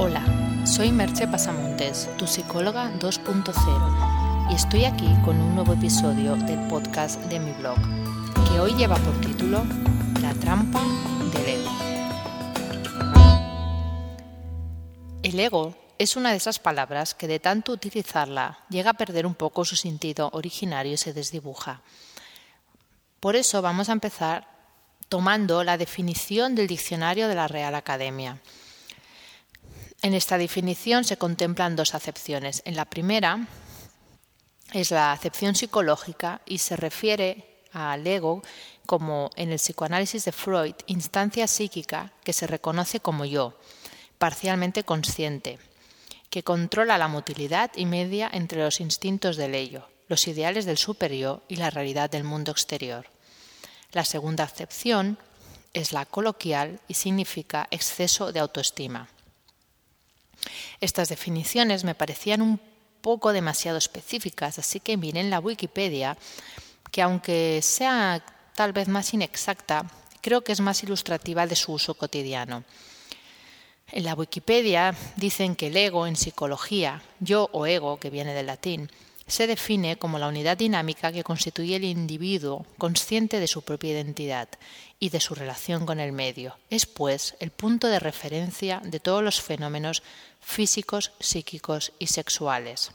Hola, soy Merche Pasamontes, tu psicóloga 2.0, y estoy aquí con un nuevo episodio del podcast de mi blog, que hoy lleva por título La trampa del ego. El ego es una de esas palabras que de tanto utilizarla llega a perder un poco su sentido originario y se desdibuja. Por eso vamos a empezar tomando la definición del diccionario de la Real Academia. En esta definición se contemplan dos acepciones. En la primera es la acepción psicológica y se refiere al ego como en el psicoanálisis de Freud, instancia psíquica que se reconoce como yo, parcialmente consciente, que controla la motilidad y media entre los instintos del ello, los ideales del superior y la realidad del mundo exterior. La segunda acepción es la coloquial y significa exceso de autoestima. Estas definiciones me parecían un poco demasiado específicas, así que miré en la Wikipedia que aunque sea tal vez más inexacta, creo que es más ilustrativa de su uso cotidiano. En la Wikipedia dicen que el ego en psicología, yo o ego, que viene del latín, se define como la unidad dinámica que constituye el individuo consciente de su propia identidad y de su relación con el medio. Es, pues, el punto de referencia de todos los fenómenos físicos, psíquicos y sexuales.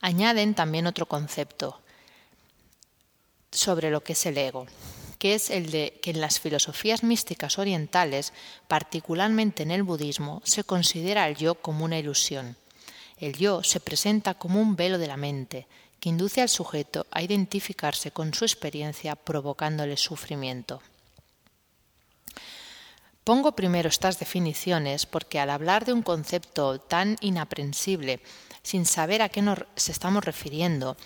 Añaden también otro concepto sobre lo que es el ego, que es el de que en las filosofías místicas orientales, particularmente en el budismo, se considera el yo como una ilusión el yo se presenta como un velo de la mente que induce al sujeto a identificarse con su experiencia provocándole sufrimiento. Pongo primero estas definiciones porque al hablar de un concepto tan inaprensible, sin saber a qué nos estamos refiriendo,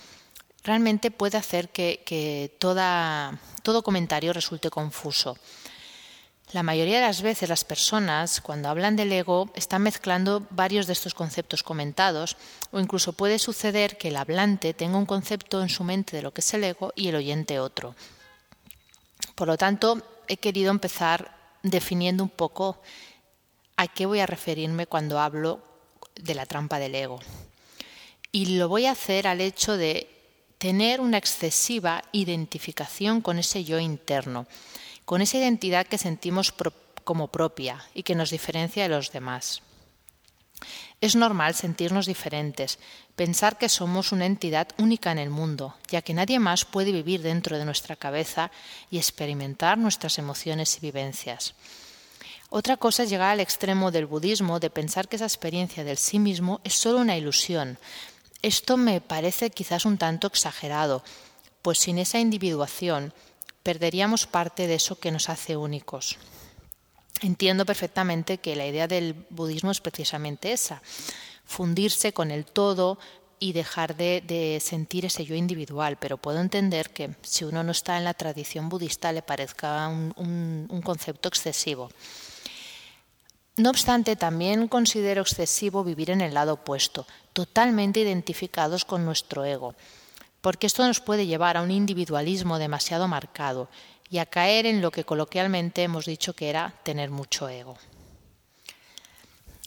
realmente puede hacer que, todo comentario resulte confuso. La mayoría de las veces las personas, cuando hablan del ego, están mezclando varios de estos conceptos comentados, o incluso puede suceder que el hablante tenga un concepto en su mente de lo que es el ego y el oyente otro. Por lo tanto, he querido empezar definiendo un poco a qué voy a referirme cuando hablo de la trampa del ego. Y lo voy a hacer al hecho de tener una excesiva identificación con ese yo interno con esa identidad que sentimos como propia y que nos diferencia de los demás. Es normal sentirnos diferentes, pensar que somos una entidad única en el mundo, ya que nadie más puede vivir dentro de nuestra cabeza y experimentar nuestras emociones y vivencias. Otra cosa es llegar al extremo del budismo de pensar que esa experiencia del sí mismo es solo una ilusión. Esto me parece quizás un tanto exagerado, pues sin esa individuación perderíamos parte de eso que nos hace únicos. Entiendo perfectamente que la idea del budismo es precisamente esa, fundirse con el todo y dejar de, sentir ese yo individual, pero puedo entender que si uno no está en la tradición budista le parezca un concepto excesivo. No obstante, también considero excesivo vivir en el lado opuesto, totalmente identificados con nuestro ego porque esto nos puede llevar a un individualismo demasiado marcado y a caer en lo que coloquialmente hemos dicho que era tener mucho ego.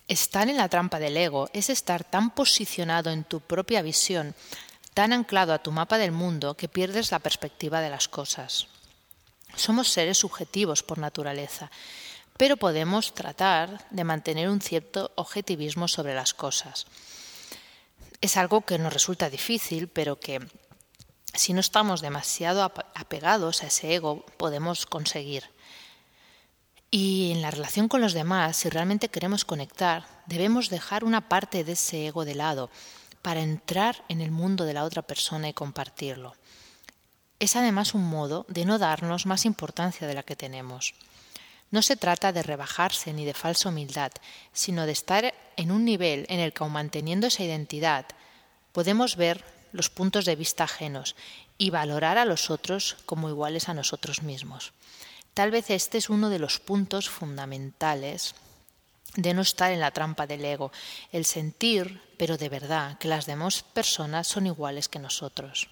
Estar en la trampa del ego es estar tan posicionado en tu propia visión, tan anclado a tu mapa del mundo, que pierdes la perspectiva de las cosas. Somos seres subjetivos por naturaleza, pero podemos tratar de mantener un cierto objetivismo sobre las cosas. Es algo que nos resulta difícil, pero que si no estamos demasiado apegados a ese ego, podemos conseguir. Y en la relación con los demás, si realmente queremos conectar, debemos dejar una parte de ese ego de lado para entrar en el mundo de la otra persona y compartirlo. Es además un modo de no darnos más importancia de la que tenemos. No se trata de rebajarse ni de falsa humildad, sino de estar en un nivel en el que, aun manteniendo esa identidad, podemos ver los puntos de vista ajenos y valorar a los otros como iguales a nosotros mismos. Tal vez este es uno de los puntos fundamentales de no estar en la trampa del ego, el sentir, pero de verdad, que las demás personas son iguales que nosotros.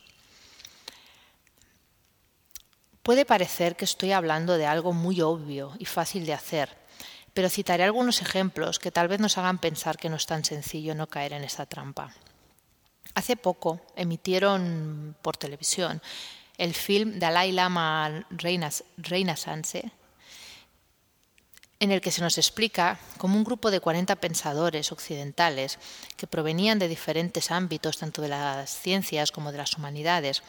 Puede parecer que estoy hablando de algo muy obvio y fácil de hacer, pero citaré algunos ejemplos que tal vez nos hagan pensar que no es tan sencillo no caer en esta trampa. Hace poco emitieron por televisión el film Dalai Lama Reina, Sanse, en el que se nos explica cómo un grupo de 40 pensadores occidentales que provenían de diferentes ámbitos, tanto de las ciencias como de las humanidades,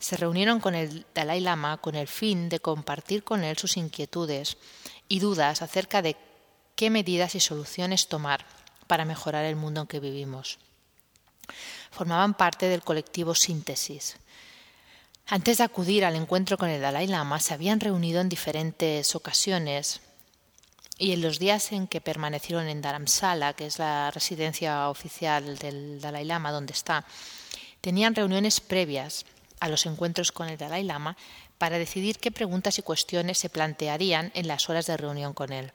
se reunieron con el Dalai Lama con el fin de compartir con él sus inquietudes y dudas acerca de qué medidas y soluciones tomar para mejorar el mundo en que vivimos. Formaban parte del colectivo Síntesis. Antes de acudir al encuentro con el Dalai Lama, se habían reunido en diferentes ocasiones y en los días en que permanecieron en Dharamsala, que es la residencia oficial del Dalai Lama, donde está, tenían reuniones previas a los encuentros con el Dalai Lama para decidir qué preguntas y cuestiones se plantearían en las horas de reunión con él.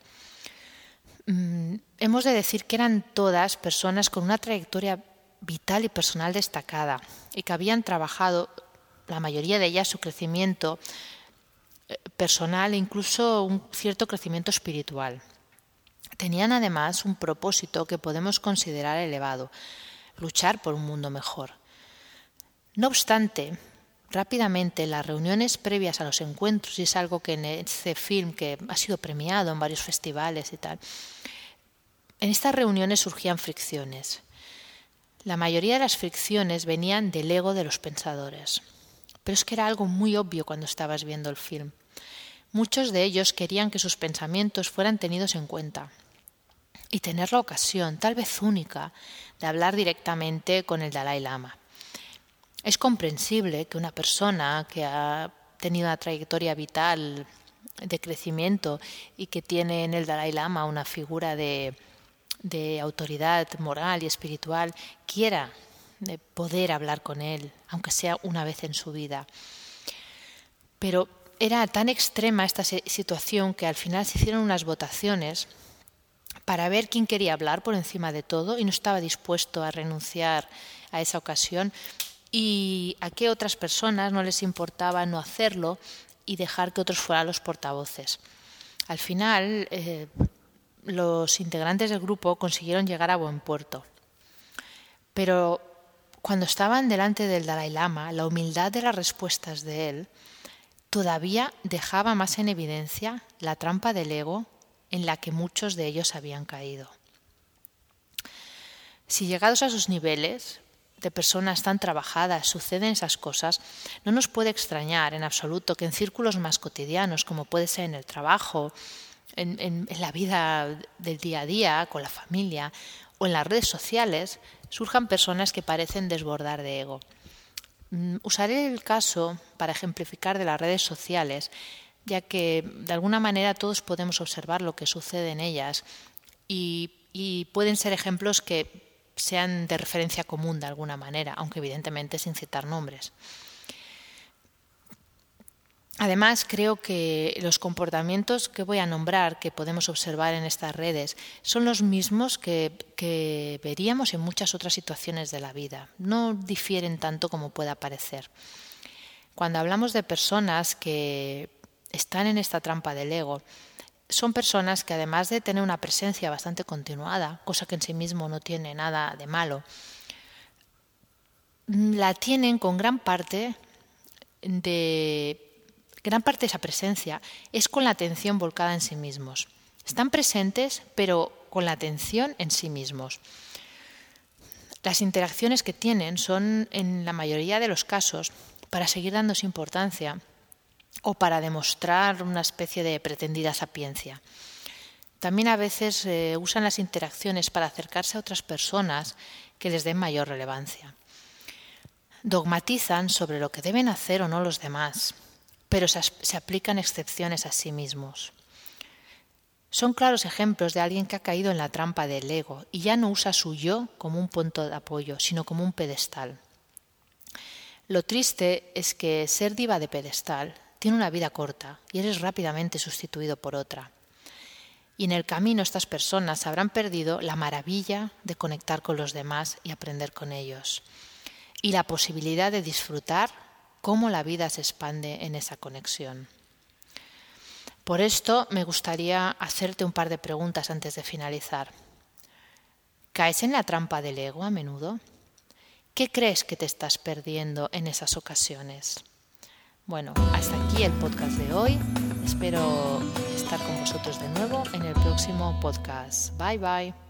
Mm, hemos de decir que eran todas personas con una trayectoria vital y personal destacada y que habían trabajado, la mayoría de ellas, su crecimiento eh, personal e incluso un cierto crecimiento espiritual. Tenían además un propósito que podemos considerar elevado, luchar por un mundo mejor. No obstante, rápidamente las reuniones previas a los encuentros, y es algo que en este film que ha sido premiado en varios festivales y tal, en estas reuniones surgían fricciones. La mayoría de las fricciones venían del ego de los pensadores. Pero es que era algo muy obvio cuando estabas viendo el film. Muchos de ellos querían que sus pensamientos fueran tenidos en cuenta y tener la ocasión, tal vez única, de hablar directamente con el Dalai Lama. Es comprensible que una persona que ha tenido una trayectoria vital de crecimiento y que tiene en el Dalai Lama una figura de, de autoridad moral y espiritual quiera poder hablar con él, aunque sea una vez en su vida. Pero era tan extrema esta situación que al final se hicieron unas votaciones para ver quién quería hablar por encima de todo y no estaba dispuesto a renunciar a esa ocasión y a qué otras personas no les importaba no hacerlo y dejar que otros fueran los portavoces. Al final, eh, los integrantes del grupo consiguieron llegar a buen puerto. Pero cuando estaban delante del Dalai Lama, la humildad de las respuestas de él todavía dejaba más en evidencia la trampa del ego en la que muchos de ellos habían caído. Si llegados a esos niveles, de personas tan trabajadas suceden esas cosas, no nos puede extrañar en absoluto que en círculos más cotidianos, como puede ser en el trabajo, en, la vida del día a día, con la familia o en las redes sociales, surjan personas que parecen desbordar de ego. Mm, usaré el caso para ejemplificar de las redes sociales, ya que de alguna manera todos podemos observar lo que sucede en ellas y pueden ser ejemplos que sean de referencia común de alguna manera, aunque evidentemente sin citar nombres. Además, creo que los comportamientos que voy a nombrar, que podemos observar en estas redes, son los mismos que, veríamos en muchas otras situaciones de la vida. No difieren tanto como pueda parecer. Cuando hablamos de personas que están en esta trampa del ego, son personas que además de tener una presencia bastante continuada, cosa que en sí mismo no tiene nada de malo, la tienen con gran parte de gran parte de esa presencia es con la atención volcada en sí mismos. Están presentes, pero con la atención en sí mismos. Las interacciones que tienen son, en la mayoría de los casos, para seguir dándose importancia o para demostrar una especie de pretendida sapiencia. También a veces eh, usan las interacciones para acercarse a otras personas que les den mayor relevancia. Dogmatizan sobre lo que deben hacer o no los demás, pero se, se aplican excepciones a sí mismos. Son claros ejemplos de alguien que ha caído en la trampa del ego y ya no usa su yo como un punto de apoyo, sino como un pedestal. Lo triste es que ser diva de pedestal tiene una vida corta y eres rápidamente sustituido por otra. Y en el camino estas personas habrán perdido la maravilla de conectar con los demás y aprender con ellos. Y la posibilidad de disfrutar cómo la vida se expande en esa conexión. Por esto me gustaría hacerte un par de preguntas antes de finalizar. ¿Caes en la trampa del ego a menudo? ¿Qué crees que te estás perdiendo en esas ocasiones? Bueno, hasta aquí el podcast de hoy. Espero estar con vosotros de nuevo en el próximo podcast. Bye bye.